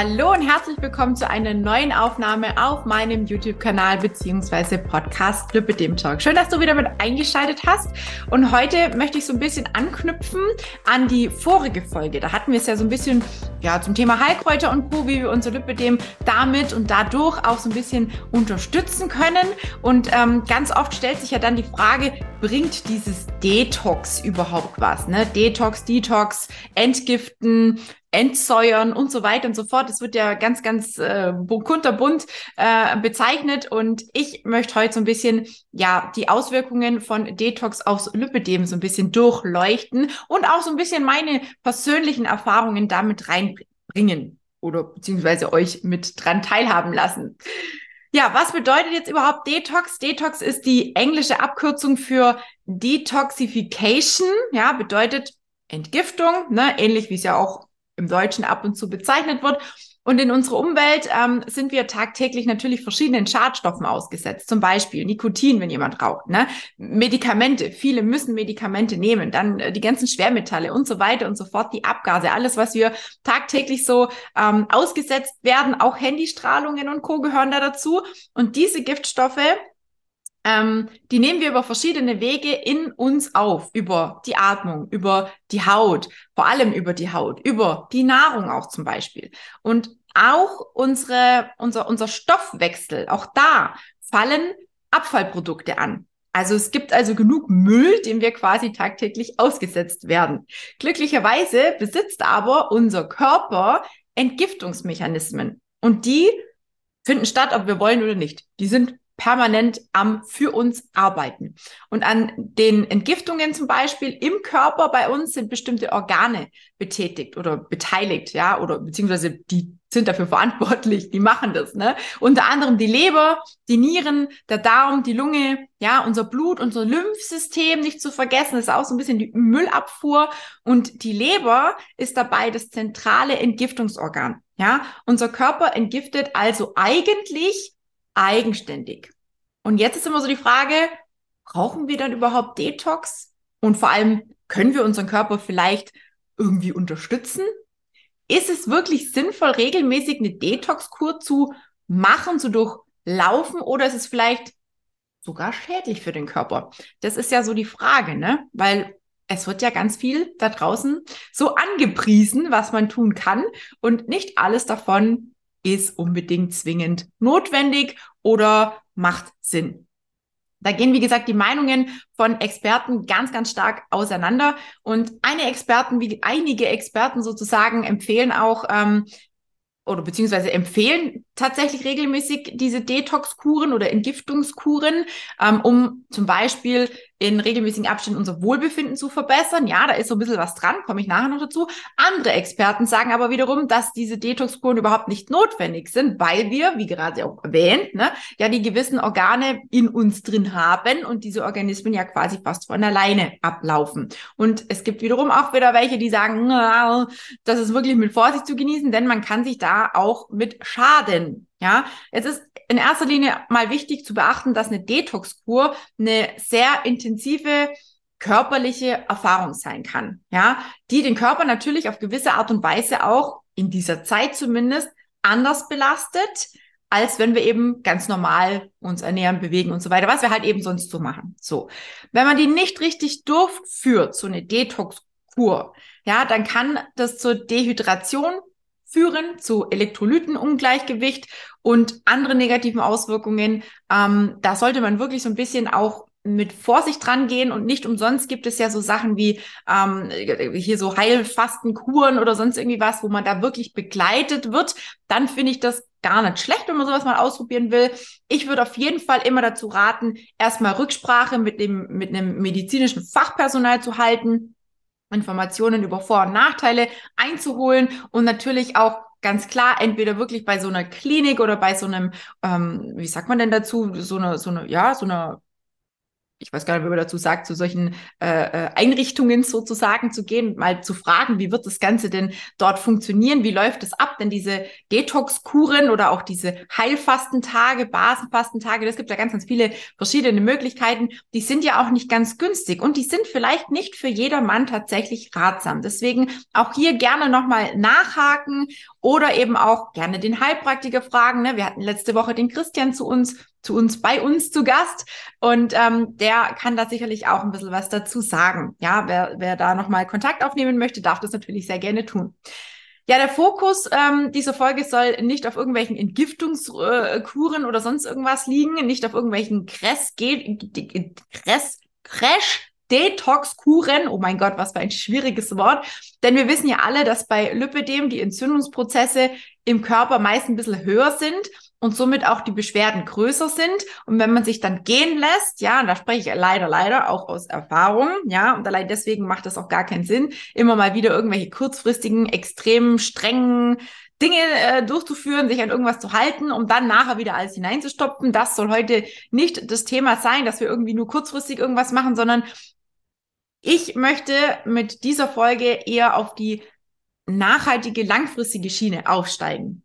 Hallo und herzlich willkommen zu einer neuen Aufnahme auf meinem YouTube-Kanal beziehungsweise Podcast Lüppe Talk. Schön, dass du wieder mit eingeschaltet hast. Und heute möchte ich so ein bisschen anknüpfen an die vorige Folge. Da hatten wir es ja so ein bisschen ja, zum Thema Heilkräuter und Co., wie wir unser Lipidem damit und dadurch auch so ein bisschen unterstützen können. Und ähm, ganz oft stellt sich ja dann die Frage, bringt dieses Detox überhaupt was? Ne? Detox, Detox, Entgiften, Entsäuern und so weiter und so fort. Das wird ja ganz, ganz äh, kunterbunt äh, bezeichnet und ich möchte heute so ein bisschen ja die Auswirkungen von Detox aufs Lipidem so ein bisschen durchleuchten und auch so ein bisschen meine persönlichen Erfahrungen damit reinbringen oder beziehungsweise euch mit dran teilhaben lassen. Ja, was bedeutet jetzt überhaupt Detox? Detox ist die englische Abkürzung für Detoxification, ja, bedeutet Entgiftung, ne, ähnlich wie es ja auch im Deutschen ab und zu bezeichnet wird. Und in unserer Umwelt ähm, sind wir tagtäglich natürlich verschiedenen Schadstoffen ausgesetzt. Zum Beispiel Nikotin, wenn jemand raucht, ne? Medikamente. Viele müssen Medikamente nehmen. Dann äh, die ganzen Schwermetalle und so weiter und so fort. Die Abgase, alles, was wir tagtäglich so ähm, ausgesetzt werden. Auch Handystrahlungen und Co. gehören da dazu. Und diese Giftstoffe ähm, die nehmen wir über verschiedene Wege in uns auf, über die Atmung, über die Haut, vor allem über die Haut, über die Nahrung auch zum Beispiel. Und auch unsere, unser, unser Stoffwechsel, auch da fallen Abfallprodukte an. Also es gibt also genug Müll, dem wir quasi tagtäglich ausgesetzt werden. Glücklicherweise besitzt aber unser Körper Entgiftungsmechanismen und die finden statt, ob wir wollen oder nicht. Die sind permanent am für uns arbeiten. Und an den Entgiftungen zum Beispiel im Körper bei uns sind bestimmte Organe betätigt oder beteiligt, ja, oder beziehungsweise die sind dafür verantwortlich, die machen das, ne? Unter anderem die Leber, die Nieren, der Darm, die Lunge, ja, unser Blut, unser Lymphsystem nicht zu vergessen, ist auch so ein bisschen die Müllabfuhr und die Leber ist dabei das zentrale Entgiftungsorgan, ja? Unser Körper entgiftet also eigentlich eigenständig. Und jetzt ist immer so die Frage, brauchen wir dann überhaupt Detox? Und vor allem, können wir unseren Körper vielleicht irgendwie unterstützen? Ist es wirklich sinnvoll, regelmäßig eine Detox-Kur zu machen, zu durchlaufen, oder ist es vielleicht sogar schädlich für den Körper? Das ist ja so die Frage, ne? Weil es wird ja ganz viel da draußen so angepriesen, was man tun kann und nicht alles davon ist unbedingt zwingend notwendig oder macht Sinn. Da gehen, wie gesagt, die Meinungen von Experten ganz, ganz stark auseinander. Und eine Experten, wie einige Experten sozusagen empfehlen auch, ähm, oder beziehungsweise empfehlen tatsächlich regelmäßig diese Detox-Kuren oder Entgiftungskuren, ähm, um zum Beispiel in regelmäßigen Abständen unser Wohlbefinden zu verbessern. Ja, da ist so ein bisschen was dran, komme ich nachher noch dazu. Andere Experten sagen aber wiederum, dass diese Detox-Kuren überhaupt nicht notwendig sind, weil wir, wie gerade auch erwähnt, ne, ja die gewissen Organe in uns drin haben und diese Organismen ja quasi fast von alleine ablaufen. Und es gibt wiederum auch wieder welche, die sagen, das ist wirklich mit Vorsicht zu genießen, denn man kann sich da auch mit schaden ja, es ist in erster Linie mal wichtig zu beachten, dass eine Detox-Kur eine sehr intensive körperliche Erfahrung sein kann, ja, die den Körper natürlich auf gewisse Art und Weise auch in dieser Zeit zumindest anders belastet, als wenn wir eben ganz normal uns ernähren, bewegen und so weiter, was wir halt eben sonst so machen. So. Wenn man die nicht richtig durchführt, so eine Detox-Kur, ja, dann kann das zur Dehydration führen zu Elektrolytenungleichgewicht und andere negativen Auswirkungen. Ähm, da sollte man wirklich so ein bisschen auch mit Vorsicht dran gehen und nicht umsonst gibt es ja so Sachen wie ähm, hier so Heilfastenkuren oder sonst irgendwie was, wo man da wirklich begleitet wird, dann finde ich das gar nicht schlecht, wenn man sowas mal ausprobieren will. Ich würde auf jeden Fall immer dazu raten, erstmal Rücksprache mit dem mit einem medizinischen Fachpersonal zu halten Informationen über Vor- und Nachteile einzuholen und natürlich auch ganz klar entweder wirklich bei so einer Klinik oder bei so einem, ähm, wie sagt man denn dazu, so eine, so eine, ja, so eine ich weiß gar nicht, wie man dazu sagt, zu solchen äh, äh, Einrichtungen sozusagen zu gehen, mal zu fragen, wie wird das Ganze denn dort funktionieren, wie läuft es ab, denn diese Detox-Kuren oder auch diese Heilfastentage, Basenfastentage, das gibt ja ganz, ganz viele verschiedene Möglichkeiten, die sind ja auch nicht ganz günstig und die sind vielleicht nicht für jedermann tatsächlich ratsam. Deswegen auch hier gerne nochmal nachhaken oder eben auch gerne den Heilpraktiker fragen. Ne? Wir hatten letzte Woche den Christian zu uns zu uns bei uns zu Gast und ähm, der kann da sicherlich auch ein bisschen was dazu sagen. Ja, wer, wer da nochmal Kontakt aufnehmen möchte, darf das natürlich sehr gerne tun. Ja, der Fokus ähm, dieser Folge soll nicht auf irgendwelchen Entgiftungskuren äh, oder sonst irgendwas liegen, nicht auf irgendwelchen Kress, Kress, Crash Detox-Kuren. Oh mein Gott, was für ein schwieriges Wort. Denn wir wissen ja alle, dass bei Lipödem die Entzündungsprozesse im Körper meist ein bisschen höher sind und somit auch die Beschwerden größer sind. Und wenn man sich dann gehen lässt, ja, und da spreche ich leider, leider auch aus Erfahrung, ja, und allein deswegen macht das auch gar keinen Sinn, immer mal wieder irgendwelche kurzfristigen, extrem strengen Dinge äh, durchzuführen, sich an irgendwas zu halten, um dann nachher wieder alles hineinzustopfen. Das soll heute nicht das Thema sein, dass wir irgendwie nur kurzfristig irgendwas machen, sondern ich möchte mit dieser Folge eher auf die nachhaltige, langfristige Schiene aufsteigen.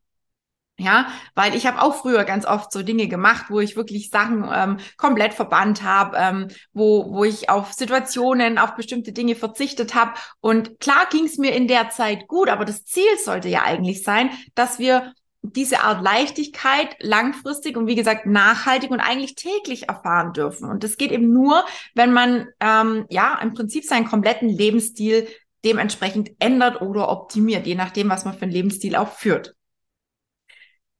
Ja, weil ich habe auch früher ganz oft so Dinge gemacht, wo ich wirklich Sachen ähm, komplett verbannt habe, ähm, wo, wo ich auf Situationen, auf bestimmte Dinge verzichtet habe. Und klar ging es mir in der Zeit gut, aber das Ziel sollte ja eigentlich sein, dass wir diese Art Leichtigkeit langfristig und wie gesagt nachhaltig und eigentlich täglich erfahren dürfen. Und das geht eben nur, wenn man ähm, ja im Prinzip seinen kompletten Lebensstil dementsprechend ändert oder optimiert, je nachdem, was man für einen Lebensstil auch führt.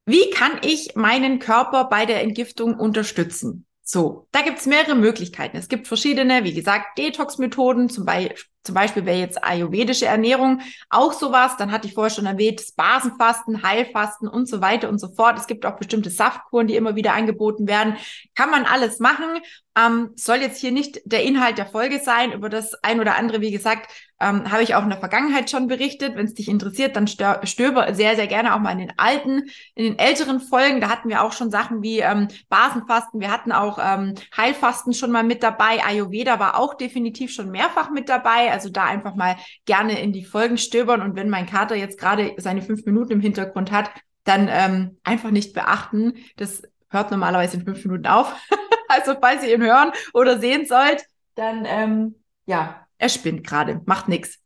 Wie kann ich meinen Körper bei der Entgiftung unterstützen? So, da gibt's mehrere Möglichkeiten. Es gibt verschiedene, wie gesagt, Detox-Methoden, zum, Be zum Beispiel wäre jetzt ayurvedische Ernährung auch sowas. Dann hatte ich vorher schon erwähnt, das Basenfasten, Heilfasten und so weiter und so fort. Es gibt auch bestimmte Saftkuren, die immer wieder angeboten werden. Kann man alles machen. Ähm, soll jetzt hier nicht der Inhalt der Folge sein. Über das ein oder andere, wie gesagt, ähm, habe ich auch in der Vergangenheit schon berichtet. Wenn es dich interessiert, dann stöber sehr, sehr gerne auch mal in den alten, in den älteren Folgen. Da hatten wir auch schon Sachen wie ähm, Basenfasten. Wir hatten auch ähm, Heilfasten schon mal mit dabei. Ayurveda war auch definitiv schon mehrfach mit dabei. Also da einfach mal gerne in die Folgen stöbern. Und wenn mein Kater jetzt gerade seine fünf Minuten im Hintergrund hat, dann ähm, einfach nicht beachten. Das hört normalerweise in fünf Minuten auf. also falls ihr ihn hören oder sehen sollt, dann ähm, ja, er spinnt gerade, macht nichts.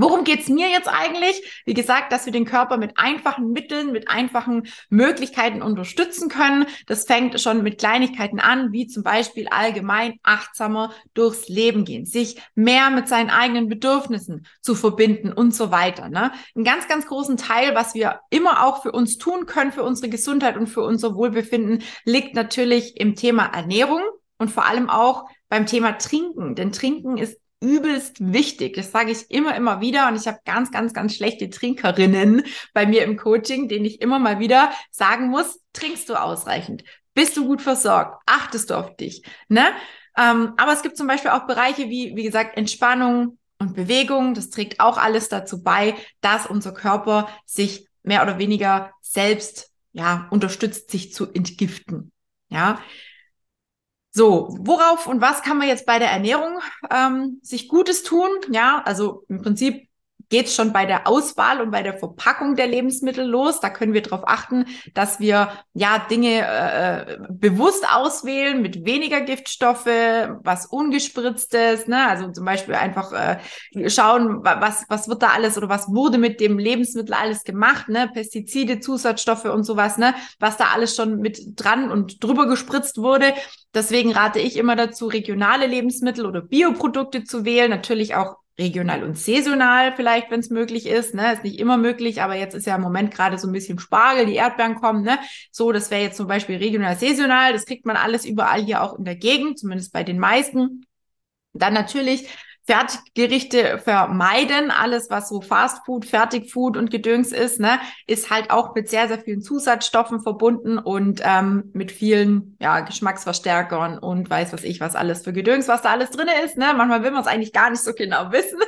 Worum geht's mir jetzt eigentlich? Wie gesagt, dass wir den Körper mit einfachen Mitteln, mit einfachen Möglichkeiten unterstützen können. Das fängt schon mit Kleinigkeiten an, wie zum Beispiel allgemein achtsamer durchs Leben gehen, sich mehr mit seinen eigenen Bedürfnissen zu verbinden und so weiter. Ne? Einen ganz, ganz großen Teil, was wir immer auch für uns tun können, für unsere Gesundheit und für unser Wohlbefinden, liegt natürlich im Thema Ernährung und vor allem auch beim Thema Trinken. Denn Trinken ist übelst wichtig. Das sage ich immer, immer wieder. Und ich habe ganz, ganz, ganz schlechte Trinkerinnen bei mir im Coaching, denen ich immer mal wieder sagen muss, trinkst du ausreichend? Bist du gut versorgt? Achtest du auf dich? Ne? Ähm, aber es gibt zum Beispiel auch Bereiche wie, wie gesagt, Entspannung und Bewegung. Das trägt auch alles dazu bei, dass unser Körper sich mehr oder weniger selbst ja, unterstützt, sich zu entgiften. Ja, so, worauf und was kann man jetzt bei der Ernährung ähm, sich Gutes tun? Ja, also im Prinzip geht es schon bei der Auswahl und bei der Verpackung der Lebensmittel los. Da können wir darauf achten, dass wir ja Dinge äh, bewusst auswählen mit weniger Giftstoffe, was ungespritztes, ne? Also zum Beispiel einfach äh, schauen, was was wird da alles oder was wurde mit dem Lebensmittel alles gemacht, ne? Pestizide, Zusatzstoffe und sowas, ne? Was da alles schon mit dran und drüber gespritzt wurde. Deswegen rate ich immer dazu, regionale Lebensmittel oder Bioprodukte zu wählen. Natürlich auch regional und saisonal vielleicht, wenn es möglich ist. Ne? Ist nicht immer möglich, aber jetzt ist ja im Moment gerade so ein bisschen Spargel, die Erdbeeren kommen. Ne? So, das wäre jetzt zum Beispiel regional, saisonal. Das kriegt man alles überall hier auch in der Gegend, zumindest bei den meisten. Dann natürlich Fertiggerichte vermeiden. Alles, was so Fastfood, Fertigfood und Gedöns ist, ne, ist halt auch mit sehr, sehr vielen Zusatzstoffen verbunden und ähm, mit vielen ja, Geschmacksverstärkern und weiß was ich, was alles für Gedöns, was da alles drin ist. Ne? Manchmal will man es eigentlich gar nicht so genau wissen.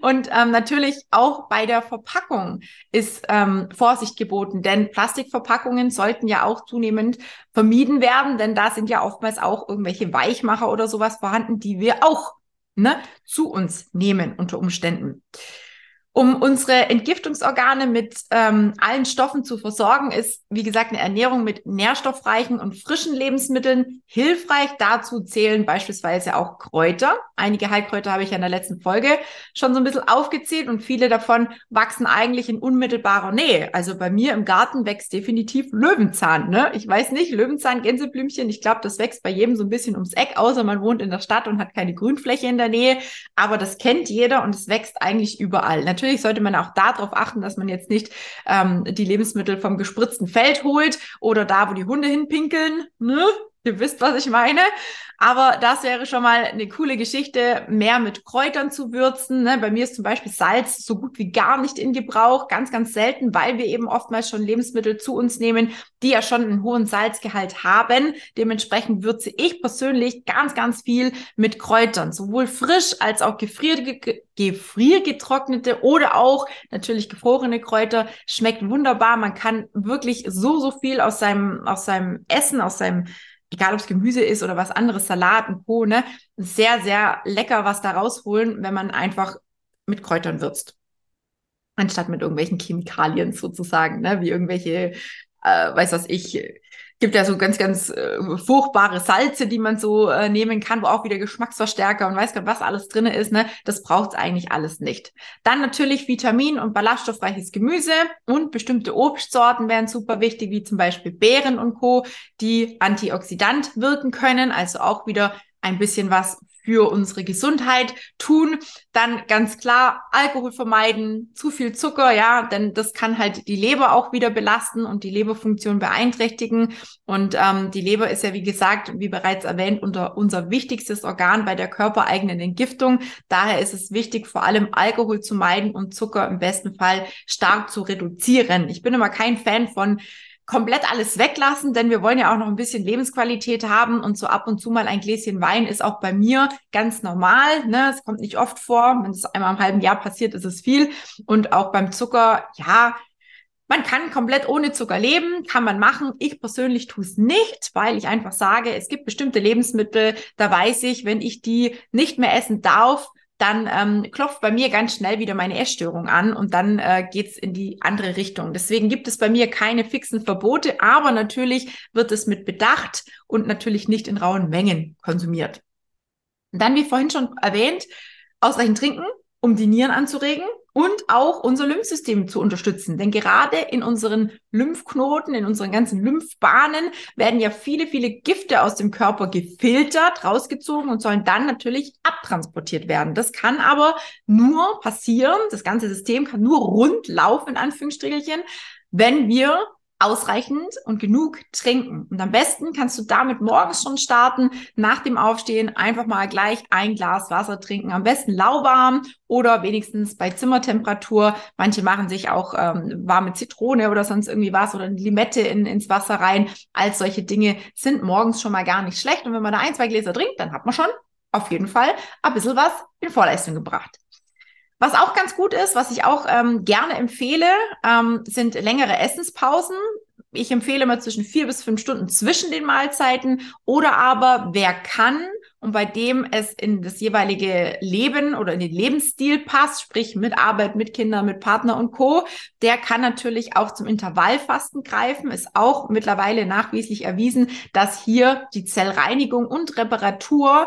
Und ähm, natürlich auch bei der Verpackung ist ähm, Vorsicht geboten, denn Plastikverpackungen sollten ja auch zunehmend vermieden werden, denn da sind ja oftmals auch irgendwelche Weichmacher oder sowas vorhanden, die wir auch ne, zu uns nehmen unter Umständen. Um unsere Entgiftungsorgane mit ähm, allen Stoffen zu versorgen, ist, wie gesagt, eine Ernährung mit nährstoffreichen und frischen Lebensmitteln hilfreich. Dazu zählen beispielsweise auch Kräuter. Einige Heilkräuter habe ich ja in der letzten Folge schon so ein bisschen aufgezählt und viele davon wachsen eigentlich in unmittelbarer Nähe. Also bei mir im Garten wächst definitiv Löwenzahn. Ne? Ich weiß nicht, Löwenzahn, Gänseblümchen, ich glaube, das wächst bei jedem so ein bisschen ums Eck, außer man wohnt in der Stadt und hat keine Grünfläche in der Nähe. Aber das kennt jeder und es wächst eigentlich überall. Natürlich sollte man auch darauf achten, dass man jetzt nicht ähm, die Lebensmittel vom gespritzten Feld holt oder da, wo die Hunde hinpinkeln. Ne? Ihr wisst, was ich meine. Aber das wäre schon mal eine coole Geschichte, mehr mit Kräutern zu würzen. Ne? Bei mir ist zum Beispiel Salz so gut wie gar nicht in Gebrauch, ganz, ganz selten, weil wir eben oftmals schon Lebensmittel zu uns nehmen, die ja schon einen hohen Salzgehalt haben. Dementsprechend würze ich persönlich ganz, ganz viel mit Kräutern, sowohl frisch als auch gefrier gefriergetrocknete oder auch natürlich gefrorene Kräuter. Schmeckt wunderbar. Man kann wirklich so, so viel aus seinem, aus seinem Essen, aus seinem egal ob es Gemüse ist oder was anderes, Salat und Co., ne, sehr, sehr lecker was da rausholen, wenn man einfach mit Kräutern würzt. Anstatt mit irgendwelchen Chemikalien sozusagen, ne, wie irgendwelche, äh, weiß was ich, gibt ja so ganz, ganz äh, furchtbare Salze, die man so äh, nehmen kann, wo auch wieder Geschmacksverstärker und weiß gar was alles drin ist. Ne? Das braucht eigentlich alles nicht. Dann natürlich Vitamin- und ballaststoffreiches Gemüse und bestimmte Obstsorten wären super wichtig, wie zum Beispiel Beeren und Co., die antioxidant wirken können, also auch wieder ein bisschen was für unsere Gesundheit tun. Dann ganz klar Alkohol vermeiden, zu viel Zucker, ja, denn das kann halt die Leber auch wieder belasten und die Leberfunktion beeinträchtigen. Und ähm, die Leber ist ja, wie gesagt, wie bereits erwähnt, unter unser wichtigstes Organ bei der körpereigenen Entgiftung. Daher ist es wichtig, vor allem Alkohol zu meiden und Zucker im besten Fall stark zu reduzieren. Ich bin immer kein Fan von komplett alles weglassen, denn wir wollen ja auch noch ein bisschen Lebensqualität haben und so ab und zu mal ein Gläschen Wein ist auch bei mir ganz normal. Ne? Es kommt nicht oft vor. Wenn es einmal im halben Jahr passiert, ist es viel. Und auch beim Zucker, ja, man kann komplett ohne Zucker leben, kann man machen. Ich persönlich tue es nicht, weil ich einfach sage, es gibt bestimmte Lebensmittel, da weiß ich, wenn ich die nicht mehr essen darf, dann ähm, klopft bei mir ganz schnell wieder meine Essstörung an und dann äh, geht in die andere Richtung. Deswegen gibt es bei mir keine fixen Verbote, aber natürlich wird es mit Bedacht und natürlich nicht in rauen Mengen konsumiert. Und dann, wie vorhin schon erwähnt, ausreichend trinken, um die Nieren anzuregen und auch unser Lymphsystem zu unterstützen. Denn gerade in unseren Lymphknoten, in unseren ganzen Lymphbahnen werden ja viele, viele Gifte aus dem Körper gefiltert, rausgezogen und sollen dann natürlich abtransportiert werden. Das kann aber nur passieren, das ganze System kann nur rund laufen, in Anführungsstrichelchen, wenn wir ausreichend und genug trinken. Und am besten kannst du damit morgens schon starten, nach dem Aufstehen einfach mal gleich ein Glas Wasser trinken. Am besten lauwarm oder wenigstens bei Zimmertemperatur. Manche machen sich auch ähm, warme Zitrone oder sonst irgendwie was oder eine Limette in, ins Wasser rein. All solche Dinge sind morgens schon mal gar nicht schlecht. Und wenn man da ein, zwei Gläser trinkt, dann hat man schon auf jeden Fall ein bisschen was in Vorleistung gebracht. Was auch ganz gut ist, was ich auch ähm, gerne empfehle, ähm, sind längere Essenspausen. Ich empfehle mal zwischen vier bis fünf Stunden zwischen den Mahlzeiten oder aber wer kann und bei dem es in das jeweilige Leben oder in den Lebensstil passt, sprich mit Arbeit, mit Kindern, mit Partner und Co., der kann natürlich auch zum Intervallfasten greifen. Ist auch mittlerweile nachweislich erwiesen, dass hier die Zellreinigung und Reparatur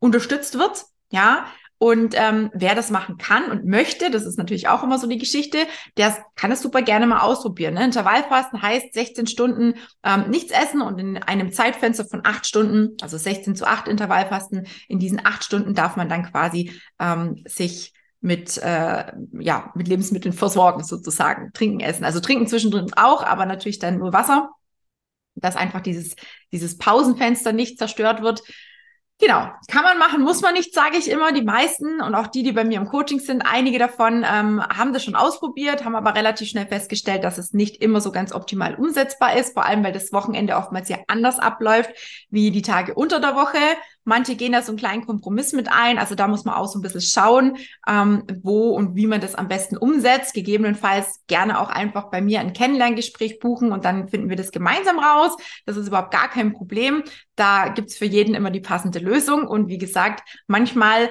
unterstützt wird. Ja, und ähm, wer das machen kann und möchte, das ist natürlich auch immer so die Geschichte, der kann es super gerne mal ausprobieren. Ne? Intervallfasten heißt 16 Stunden ähm, nichts essen und in einem Zeitfenster von acht Stunden, also 16 zu 8 Intervallfasten, in diesen acht Stunden darf man dann quasi ähm, sich mit, äh, ja, mit Lebensmitteln versorgen sozusagen, trinken, essen. Also trinken zwischendrin auch, aber natürlich dann nur Wasser, dass einfach dieses, dieses Pausenfenster nicht zerstört wird. Genau, kann man machen, muss man nicht, sage ich immer. Die meisten und auch die, die bei mir im Coaching sind, einige davon ähm, haben das schon ausprobiert, haben aber relativ schnell festgestellt, dass es nicht immer so ganz optimal umsetzbar ist, vor allem weil das Wochenende oftmals ja anders abläuft wie die Tage unter der Woche. Manche gehen da so einen kleinen Kompromiss mit ein. Also da muss man auch so ein bisschen schauen, ähm, wo und wie man das am besten umsetzt. Gegebenenfalls gerne auch einfach bei mir ein Kennenlerngespräch buchen und dann finden wir das gemeinsam raus. Das ist überhaupt gar kein Problem. Da gibt's für jeden immer die passende Lösung. Und wie gesagt, manchmal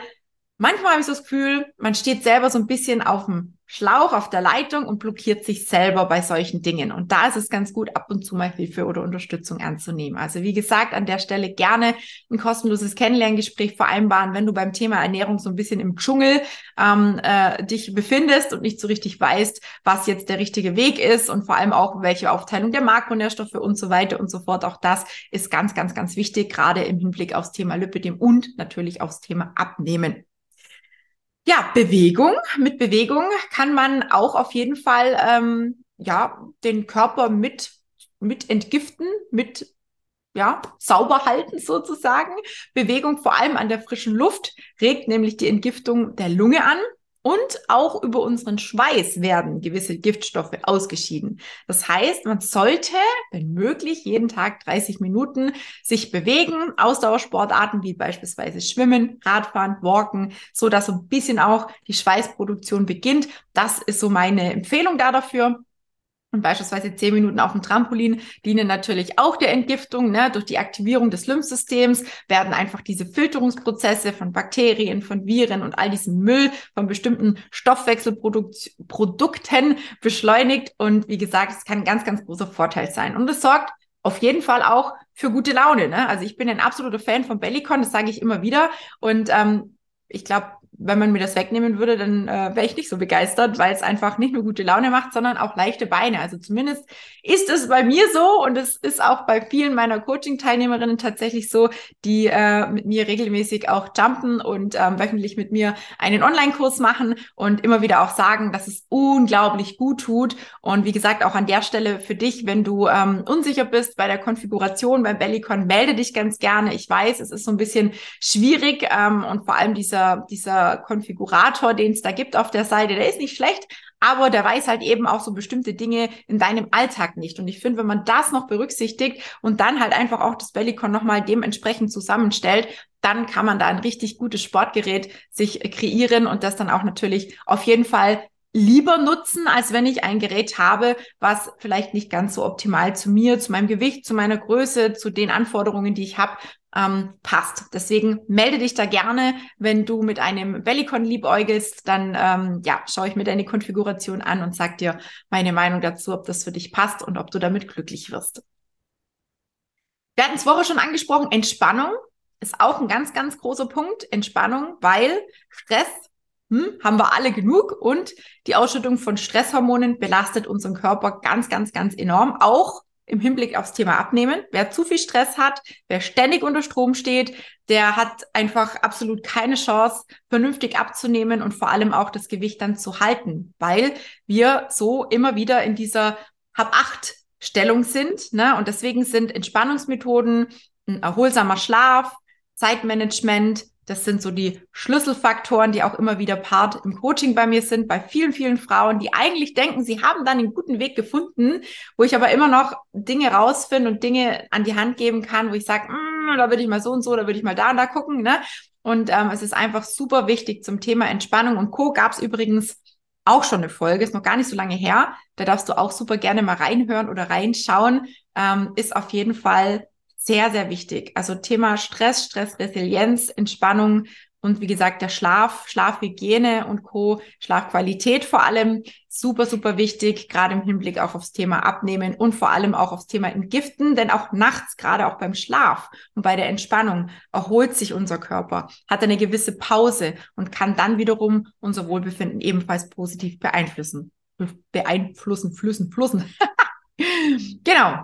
Manchmal habe ich so das Gefühl, man steht selber so ein bisschen auf dem Schlauch, auf der Leitung und blockiert sich selber bei solchen Dingen. Und da ist es ganz gut, ab und zu mal Hilfe oder Unterstützung anzunehmen. Also wie gesagt, an der Stelle gerne ein kostenloses Kennenlerngespräch vereinbaren, wenn du beim Thema Ernährung so ein bisschen im Dschungel ähm, äh, dich befindest und nicht so richtig weißt, was jetzt der richtige Weg ist und vor allem auch, welche Aufteilung der Makronährstoffe und so weiter und so fort. Auch das ist ganz, ganz, ganz wichtig, gerade im Hinblick aufs Thema Lipidem und natürlich aufs Thema Abnehmen. Ja, Bewegung. Mit Bewegung kann man auch auf jeden Fall ähm, ja den Körper mit mit entgiften, mit ja, sauber halten sozusagen. Bewegung vor allem an der frischen Luft regt nämlich die Entgiftung der Lunge an. Und auch über unseren Schweiß werden gewisse Giftstoffe ausgeschieden. Das heißt, man sollte, wenn möglich, jeden Tag 30 Minuten sich bewegen. Ausdauersportarten wie beispielsweise Schwimmen, Radfahren, Walken, so dass so ein bisschen auch die Schweißproduktion beginnt. Das ist so meine Empfehlung da dafür. Und beispielsweise zehn Minuten auf dem Trampolin dienen natürlich auch der Entgiftung. Ne? Durch die Aktivierung des Lymphsystems werden einfach diese Filterungsprozesse von Bakterien, von Viren und all diesem Müll von bestimmten Stoffwechselprodukten beschleunigt. Und wie gesagt, es kann ein ganz, ganz großer Vorteil sein. Und es sorgt auf jeden Fall auch für gute Laune. Ne? Also ich bin ein absoluter Fan von Bellycon, das sage ich immer wieder. Und ähm, ich glaube, wenn man mir das wegnehmen würde, dann äh, wäre ich nicht so begeistert, weil es einfach nicht nur gute Laune macht, sondern auch leichte Beine. Also zumindest ist es bei mir so und es ist auch bei vielen meiner Coaching-Teilnehmerinnen tatsächlich so, die äh, mit mir regelmäßig auch jumpen und ähm, wöchentlich mit mir einen Online-Kurs machen und immer wieder auch sagen, dass es unglaublich gut tut. Und wie gesagt, auch an der Stelle für dich, wenn du ähm, unsicher bist bei der Konfiguration beim Bellycon, melde dich ganz gerne. Ich weiß, es ist so ein bisschen schwierig ähm, und vor allem dieser, dieser Konfigurator, den es da gibt auf der Seite, der ist nicht schlecht, aber der weiß halt eben auch so bestimmte Dinge in deinem Alltag nicht. Und ich finde, wenn man das noch berücksichtigt und dann halt einfach auch das Bellycon nochmal dementsprechend zusammenstellt, dann kann man da ein richtig gutes Sportgerät sich kreieren und das dann auch natürlich auf jeden Fall lieber nutzen, als wenn ich ein Gerät habe, was vielleicht nicht ganz so optimal zu mir, zu meinem Gewicht, zu meiner Größe, zu den Anforderungen, die ich habe, ähm, passt. Deswegen melde dich da gerne, wenn du mit einem Bellycon liebäugelst, dann ähm, ja, schaue ich mir deine Konfiguration an und sag dir meine Meinung dazu, ob das für dich passt und ob du damit glücklich wirst. Wir hatten es vorher schon angesprochen, Entspannung ist auch ein ganz, ganz großer Punkt. Entspannung, weil Stress hm, haben wir alle genug und die Ausschüttung von Stresshormonen belastet unseren Körper ganz, ganz, ganz enorm. Auch im Hinblick aufs Thema Abnehmen. Wer zu viel Stress hat, wer ständig unter Strom steht, der hat einfach absolut keine Chance, vernünftig abzunehmen und vor allem auch das Gewicht dann zu halten, weil wir so immer wieder in dieser Hab-Acht Stellung sind. Ne? Und deswegen sind Entspannungsmethoden, ein erholsamer Schlaf, Zeitmanagement, das sind so die Schlüsselfaktoren, die auch immer wieder Part im Coaching bei mir sind, bei vielen, vielen Frauen, die eigentlich denken, sie haben dann einen guten Weg gefunden, wo ich aber immer noch Dinge rausfinde und Dinge an die Hand geben kann, wo ich sage, mm, da würde ich mal so und so, da würde ich mal da und da gucken. Ne? Und ähm, es ist einfach super wichtig zum Thema Entspannung und Co. gab es übrigens auch schon eine Folge, ist noch gar nicht so lange her. Da darfst du auch super gerne mal reinhören oder reinschauen. Ähm, ist auf jeden Fall sehr, sehr wichtig. Also Thema Stress, Stressresilienz, Entspannung und wie gesagt, der Schlaf, Schlafhygiene und Co., Schlafqualität vor allem, super, super wichtig, gerade im Hinblick auch aufs Thema Abnehmen und vor allem auch aufs Thema Entgiften, denn auch nachts, gerade auch beim Schlaf und bei der Entspannung, erholt sich unser Körper, hat eine gewisse Pause und kann dann wiederum unser Wohlbefinden ebenfalls positiv beeinflussen. Beeinflussen, flüssen, flussen. genau.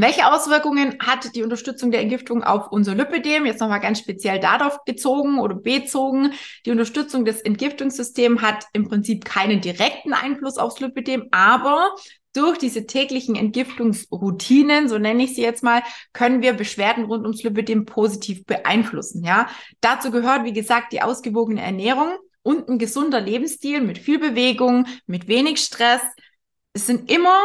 Welche Auswirkungen hat die Unterstützung der Entgiftung auf unser Lipidem? Jetzt nochmal ganz speziell darauf gezogen oder bezogen. Die Unterstützung des Entgiftungssystems hat im Prinzip keinen direkten Einfluss aufs Lipidem, aber durch diese täglichen Entgiftungsroutinen, so nenne ich sie jetzt mal, können wir Beschwerden rund ums Lipidem positiv beeinflussen. Ja, dazu gehört, wie gesagt, die ausgewogene Ernährung und ein gesunder Lebensstil mit viel Bewegung, mit wenig Stress. Es sind immer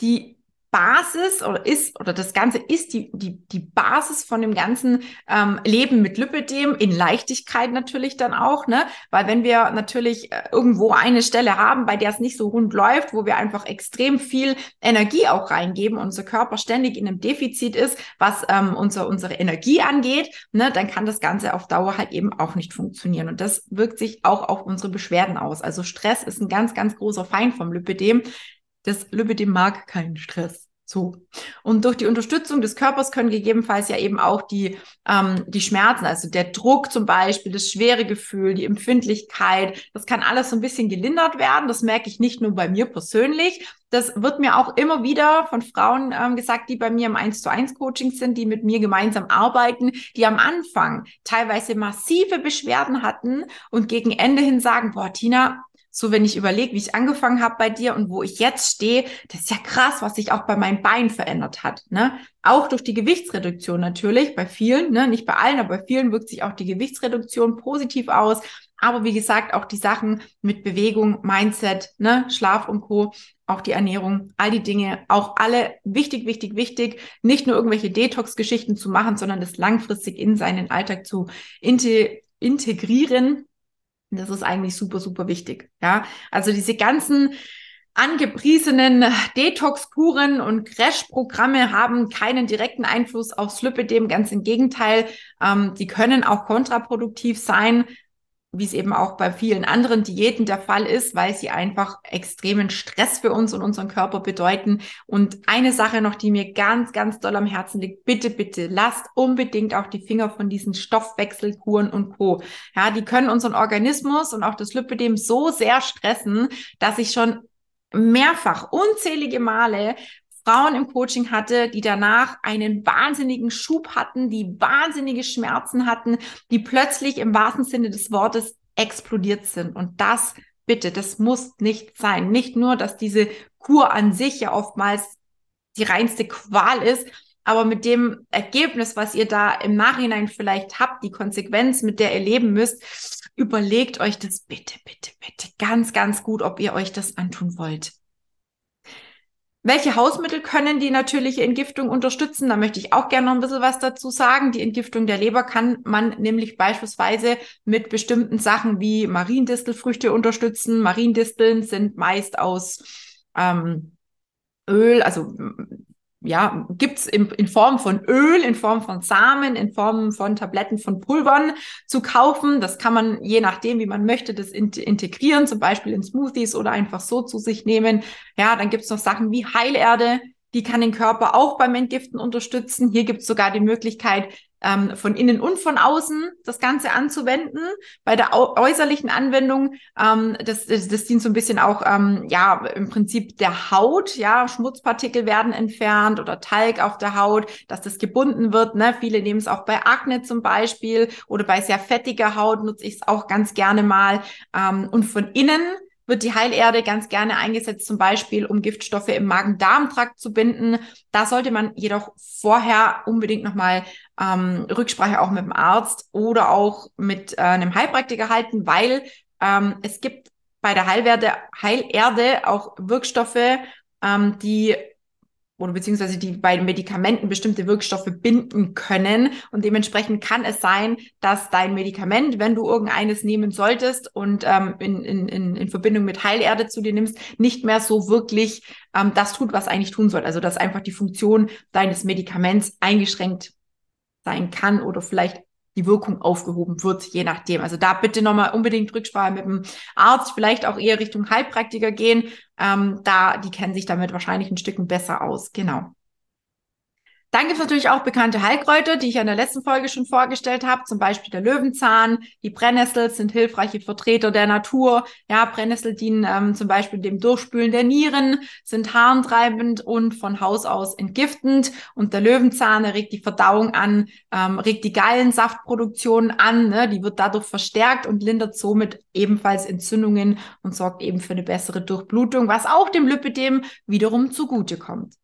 die Basis oder ist oder das Ganze ist die, die, die Basis von dem ganzen ähm, Leben mit Lipidem, in Leichtigkeit natürlich dann auch, ne? Weil wenn wir natürlich äh, irgendwo eine Stelle haben, bei der es nicht so rund läuft, wo wir einfach extrem viel Energie auch reingeben, unser Körper ständig in einem Defizit ist, was ähm, unser, unsere Energie angeht, ne, dann kann das Ganze auf Dauer halt eben auch nicht funktionieren. Und das wirkt sich auch auf unsere Beschwerden aus. Also Stress ist ein ganz, ganz großer Feind vom Lipidem. Das Lipidem mag keinen Stress. So. Und durch die Unterstützung des Körpers können gegebenenfalls ja eben auch die, ähm, die Schmerzen, also der Druck zum Beispiel, das schwere Gefühl, die Empfindlichkeit, das kann alles so ein bisschen gelindert werden. Das merke ich nicht nur bei mir persönlich. Das wird mir auch immer wieder von Frauen ähm, gesagt, die bei mir im 1 zu 1 Coaching sind, die mit mir gemeinsam arbeiten, die am Anfang teilweise massive Beschwerden hatten und gegen Ende hin sagen, boah, Tina, so wenn ich überlege, wie ich angefangen habe bei dir und wo ich jetzt stehe, das ist ja krass, was sich auch bei meinen Beinen verändert hat. Ne? Auch durch die Gewichtsreduktion natürlich, bei vielen, ne? nicht bei allen, aber bei vielen wirkt sich auch die Gewichtsreduktion positiv aus. Aber wie gesagt, auch die Sachen mit Bewegung, Mindset, ne? Schlaf und Co., auch die Ernährung, all die Dinge, auch alle wichtig, wichtig, wichtig, nicht nur irgendwelche Detox-Geschichten zu machen, sondern das langfristig in seinen Alltag zu integrieren das ist eigentlich super, super wichtig. Ja, also diese ganzen angepriesenen Detox-Kuren und Crash-Programme haben keinen direkten Einfluss aufs Lipidem. Ganz im Gegenteil, ähm, die können auch kontraproduktiv sein wie es eben auch bei vielen anderen Diäten der Fall ist, weil sie einfach extremen Stress für uns und unseren Körper bedeuten. Und eine Sache noch, die mir ganz, ganz doll am Herzen liegt, bitte, bitte lasst unbedingt auch die Finger von diesen Stoffwechselkuren und Co. Ja, die können unseren Organismus und auch das Lipidem so sehr stressen, dass ich schon mehrfach, unzählige Male Frauen im Coaching hatte, die danach einen wahnsinnigen Schub hatten, die wahnsinnige Schmerzen hatten, die plötzlich im wahrsten Sinne des Wortes explodiert sind. Und das bitte, das muss nicht sein. Nicht nur, dass diese Kur an sich ja oftmals die reinste Qual ist, aber mit dem Ergebnis, was ihr da im Nachhinein vielleicht habt, die Konsequenz, mit der ihr leben müsst, überlegt euch das bitte, bitte, bitte ganz, ganz gut, ob ihr euch das antun wollt. Welche Hausmittel können die natürliche Entgiftung unterstützen? Da möchte ich auch gerne noch ein bisschen was dazu sagen. Die Entgiftung der Leber kann man nämlich beispielsweise mit bestimmten Sachen wie Mariendistelfrüchte unterstützen. Mariendisteln sind meist aus ähm, Öl, also ja, gibt's in, in Form von Öl, in Form von Samen, in Form von Tabletten von Pulvern zu kaufen. Das kann man je nachdem, wie man möchte, das in, integrieren, zum Beispiel in Smoothies oder einfach so zu sich nehmen. Ja, dann gibt's noch Sachen wie Heilerde, die kann den Körper auch beim Entgiften unterstützen. Hier gibt's sogar die Möglichkeit, ähm, von innen und von außen das Ganze anzuwenden. Bei der äußerlichen Anwendung, ähm, das, das, das dient so ein bisschen auch, ähm, ja, im Prinzip der Haut, ja, Schmutzpartikel werden entfernt oder Talg auf der Haut, dass das gebunden wird. Ne? Viele nehmen es auch bei Akne zum Beispiel oder bei sehr fettiger Haut nutze ich es auch ganz gerne mal. Ähm, und von innen wird die Heilerde ganz gerne eingesetzt, zum Beispiel um Giftstoffe im Magen-Darm-Trakt zu binden. Da sollte man jedoch vorher unbedingt nochmal ähm, Rücksprache auch mit dem Arzt oder auch mit äh, einem Heilpraktiker halten, weil ähm, es gibt bei der Heilerde, Heilerde auch Wirkstoffe, ähm, die oder beziehungsweise die bei Medikamenten bestimmte Wirkstoffe binden können. Und dementsprechend kann es sein, dass dein Medikament, wenn du irgendeines nehmen solltest und ähm, in, in, in Verbindung mit Heilerde zu dir nimmst, nicht mehr so wirklich ähm, das tut, was eigentlich tun soll. Also dass einfach die Funktion deines Medikaments eingeschränkt sein kann oder vielleicht die Wirkung aufgehoben wird, je nachdem. Also da bitte nochmal unbedingt Rücksprache mit dem Arzt, vielleicht auch eher Richtung Heilpraktiker gehen. Ähm, da, die kennen sich damit wahrscheinlich ein Stück besser aus. Genau. Dann gibt es natürlich auch bekannte Heilkräuter, die ich in der letzten Folge schon vorgestellt habe, zum Beispiel der Löwenzahn. Die Brennnessel sind hilfreiche Vertreter der Natur. Ja, Brennnessel dienen ähm, zum Beispiel dem Durchspülen der Nieren, sind harntreibend und von Haus aus entgiftend. Und der Löwenzahn der regt die Verdauung an, ähm, regt die Gallensaftproduktion an. Ne? Die wird dadurch verstärkt und lindert somit ebenfalls Entzündungen und sorgt eben für eine bessere Durchblutung, was auch dem Lipidem wiederum zugutekommt.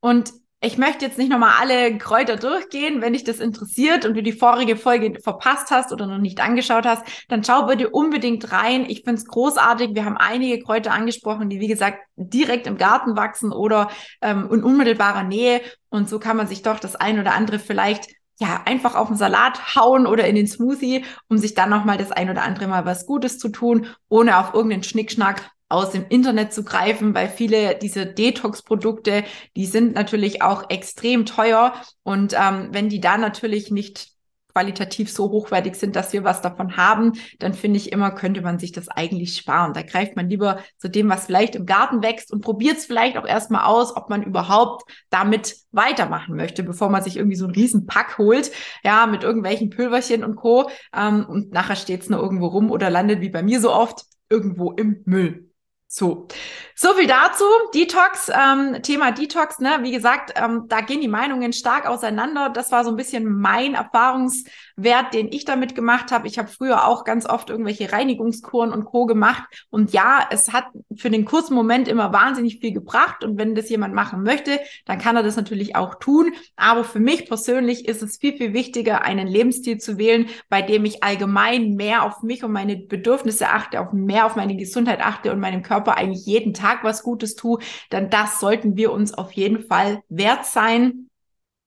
Und ich möchte jetzt nicht nochmal alle Kräuter durchgehen. Wenn dich das interessiert und du die vorige Folge verpasst hast oder noch nicht angeschaut hast, dann schau bitte unbedingt rein. Ich finde es großartig. Wir haben einige Kräuter angesprochen, die, wie gesagt, direkt im Garten wachsen oder ähm, in unmittelbarer Nähe. Und so kann man sich doch das ein oder andere vielleicht ja, einfach auf den Salat hauen oder in den Smoothie, um sich dann nochmal das ein oder andere Mal was Gutes zu tun, ohne auf irgendeinen Schnickschnack aus dem Internet zu greifen, weil viele dieser Detox-Produkte, die sind natürlich auch extrem teuer. Und ähm, wenn die da natürlich nicht qualitativ so hochwertig sind, dass wir was davon haben, dann finde ich immer, könnte man sich das eigentlich sparen. Da greift man lieber zu dem, was vielleicht im Garten wächst und probiert es vielleicht auch erstmal aus, ob man überhaupt damit weitermachen möchte, bevor man sich irgendwie so einen riesen Pack holt, ja, mit irgendwelchen Pülverchen und Co. Ähm, und nachher steht es nur irgendwo rum oder landet wie bei mir so oft irgendwo im Müll. So, so viel dazu. Detox, ähm, Thema Detox, ne? Wie gesagt, ähm, da gehen die Meinungen stark auseinander. Das war so ein bisschen mein Erfahrungswert, den ich damit gemacht habe. Ich habe früher auch ganz oft irgendwelche Reinigungskuren und Co. gemacht. Und ja, es hat für den kurzen Moment immer wahnsinnig viel gebracht. Und wenn das jemand machen möchte, dann kann er das natürlich auch tun. Aber für mich persönlich ist es viel, viel wichtiger, einen Lebensstil zu wählen, bei dem ich allgemein mehr auf mich und meine Bedürfnisse achte, auf mehr auf meine Gesundheit achte und meinem Körper eigentlich jeden Tag was Gutes tue, dann das sollten wir uns auf jeden Fall wert sein.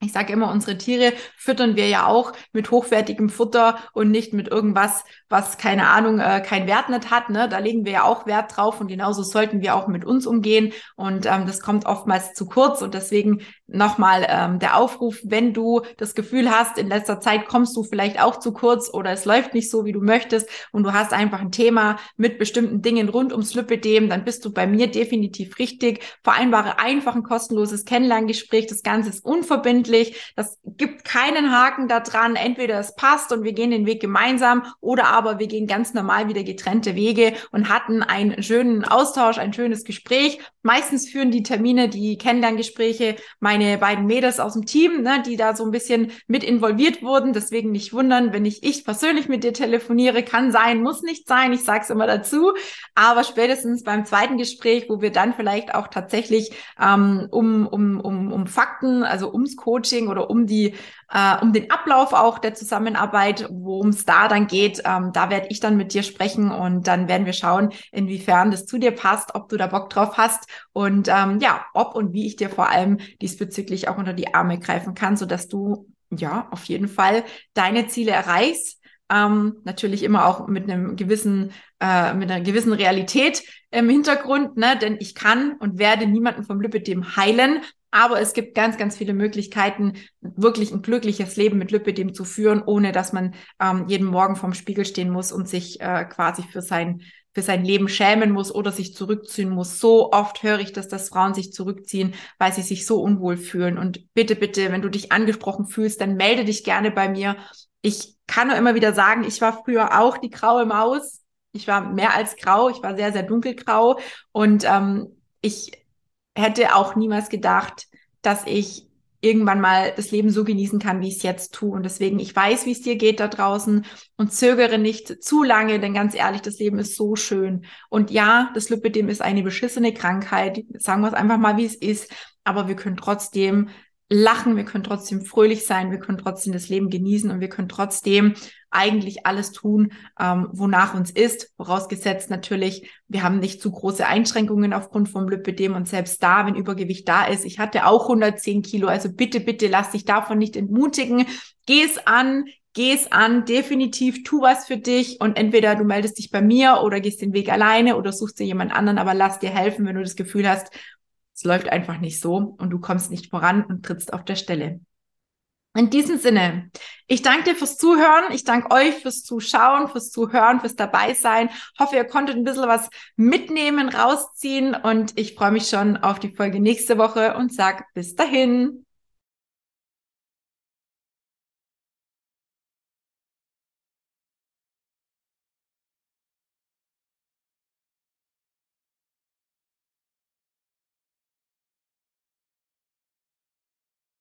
Ich sage immer, unsere Tiere füttern wir ja auch mit hochwertigem Futter und nicht mit irgendwas, was keine Ahnung, äh, kein Wert nicht hat. Ne? Da legen wir ja auch Wert drauf und genauso sollten wir auch mit uns umgehen. Und ähm, das kommt oftmals zu kurz. Und deswegen nochmal ähm, der Aufruf, wenn du das Gefühl hast, in letzter Zeit kommst du vielleicht auch zu kurz oder es läuft nicht so, wie du möchtest und du hast einfach ein Thema mit bestimmten Dingen rund ums Lipidem, dann bist du bei mir definitiv richtig. Vereinbare einfach ein kostenloses Kennenlerngespräch. Das Ganze ist unverbindlich verbindlich. Das gibt keinen Haken da dran. Entweder es passt und wir gehen den Weg gemeinsam oder aber wir gehen ganz normal wieder getrennte Wege und hatten einen schönen Austausch, ein schönes Gespräch. Meistens führen die Termine, die Kennenlerngespräche meine beiden Mädels aus dem Team, ne, die da so ein bisschen mit involviert wurden. Deswegen nicht wundern, wenn ich ich persönlich mit dir telefoniere. Kann sein, muss nicht sein. Ich sage es immer dazu. Aber spätestens beim zweiten Gespräch, wo wir dann vielleicht auch tatsächlich ähm, um, um, um, um Fakten, also ums Coaching oder um die, äh, um den Ablauf auch der Zusammenarbeit, worum es da dann geht. Ähm, da werde ich dann mit dir sprechen und dann werden wir schauen, inwiefern das zu dir passt, ob du da Bock drauf hast und ähm, ja, ob und wie ich dir vor allem diesbezüglich auch unter die Arme greifen kann, so dass du ja auf jeden Fall deine Ziele erreichst. Ähm, natürlich immer auch mit einem gewissen, äh, mit einer gewissen Realität im Hintergrund, ne? Denn ich kann und werde niemanden vom Lipidem heilen, aber es gibt ganz, ganz viele Möglichkeiten, wirklich ein glückliches Leben mit Lipidem zu führen, ohne dass man ähm, jeden Morgen vorm Spiegel stehen muss und sich äh, quasi für sein, für sein Leben schämen muss oder sich zurückziehen muss. So oft höre ich das, dass Frauen sich zurückziehen, weil sie sich so unwohl fühlen. Und bitte, bitte, wenn du dich angesprochen fühlst, dann melde dich gerne bei mir. Ich kann nur immer wieder sagen, ich war früher auch die graue Maus. Ich war mehr als grau, ich war sehr, sehr dunkelgrau und ähm, ich hätte auch niemals gedacht, dass ich irgendwann mal das Leben so genießen kann, wie ich es jetzt tue. Und deswegen, ich weiß, wie es dir geht da draußen und zögere nicht zu lange, denn ganz ehrlich, das Leben ist so schön. Und ja, das Lipidem ist eine beschissene Krankheit. Sagen wir es einfach mal, wie es ist. Aber wir können trotzdem lachen, wir können trotzdem fröhlich sein, wir können trotzdem das Leben genießen und wir können trotzdem eigentlich alles tun, ähm, wonach uns ist, vorausgesetzt natürlich, wir haben nicht zu große Einschränkungen aufgrund vom Lipidem und selbst da, wenn Übergewicht da ist, ich hatte auch 110 Kilo, also bitte, bitte lass dich davon nicht entmutigen, geh es an, geh es an, definitiv tu was für dich und entweder du meldest dich bei mir oder gehst den Weg alleine oder suchst dir jemand anderen, aber lass dir helfen, wenn du das Gefühl hast, es läuft einfach nicht so und du kommst nicht voran und trittst auf der Stelle. In diesem Sinne, ich danke dir fürs Zuhören. Ich danke euch fürs Zuschauen, fürs Zuhören, fürs Dabeisein. Hoffe, ihr konntet ein bisschen was mitnehmen, rausziehen und ich freue mich schon auf die Folge nächste Woche und sag bis dahin.